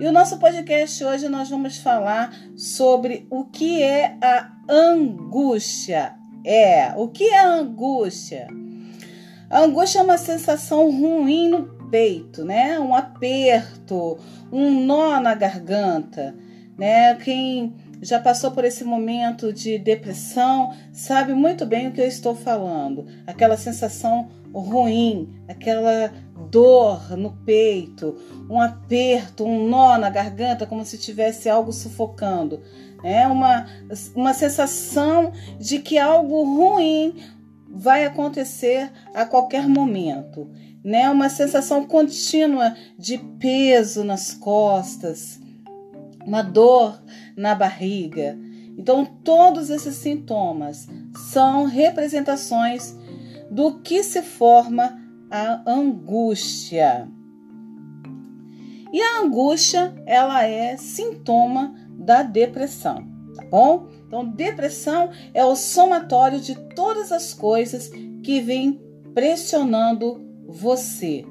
E o nosso podcast hoje nós vamos falar sobre o que é a angústia. É, o que é a angústia? A angústia é uma sensação ruim no peito, né? Um aperto, um nó na garganta, né? Quem já passou por esse momento de depressão sabe muito bem o que eu estou falando. Aquela sensação ruim, aquela dor no peito, um aperto, um nó na garganta, como se tivesse algo sufocando. É uma, uma sensação de que algo ruim vai acontecer a qualquer momento. Né? Uma sensação contínua de peso nas costas, uma dor na barriga. Então, todos esses sintomas são representações do que se forma a angústia. E a angústia, ela é sintoma da depressão, tá bom? Então, depressão é o somatório de todas as coisas que vêm pressionando você.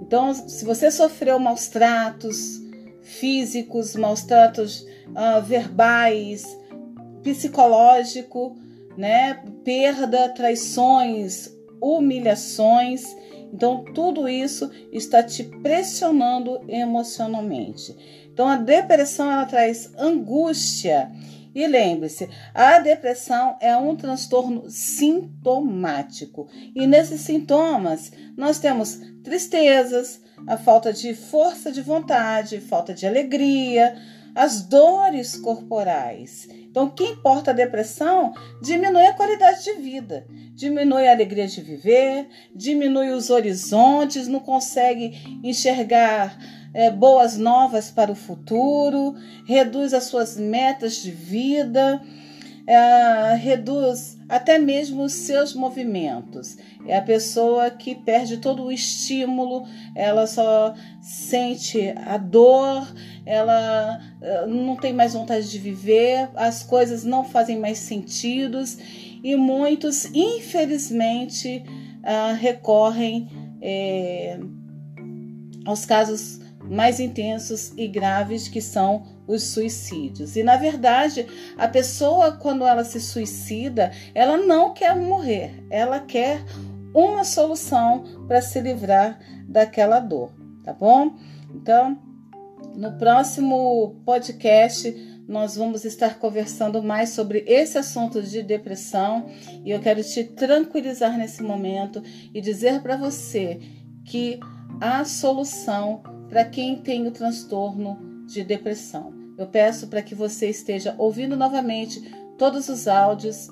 Então, se você sofreu maus tratos físicos, maus tratos uh, verbais, psicológico, né? Perda, traições, humilhações. Então, tudo isso está te pressionando emocionalmente. Então, a depressão ela traz angústia. E lembre-se, a depressão é um transtorno sintomático. E nesses sintomas, nós temos tristezas, a falta de força de vontade, falta de alegria, as dores corporais. Então, o que importa a depressão diminui a qualidade de vida, diminui a alegria de viver, diminui os horizontes, não consegue enxergar é, boas novas para o futuro, reduz as suas metas de vida, é, reduz até mesmo os seus movimentos. É a pessoa que perde todo o estímulo, ela só sente a dor, ela eh, não tem mais vontade de viver, as coisas não fazem mais sentido e muitos, infelizmente, uh, recorrem é, aos casos mais intensos e graves que são os suicídios. E na verdade, a pessoa quando ela se suicida, ela não quer morrer, ela quer uma solução para se livrar daquela dor, tá bom? Então, no próximo podcast, nós vamos estar conversando mais sobre esse assunto de depressão e eu quero te tranquilizar nesse momento e dizer para você que há solução para quem tem o transtorno de depressão. Eu peço para que você esteja ouvindo novamente todos os áudios,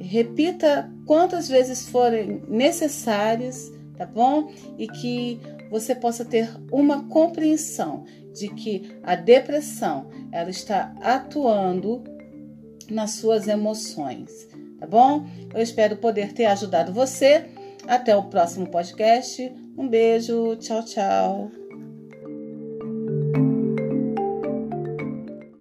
repita quantas vezes forem necessárias, tá bom? E que você possa ter uma compreensão de que a depressão ela está atuando nas suas emoções, tá bom? Eu espero poder ter ajudado você. Até o próximo podcast. Um beijo, tchau, tchau.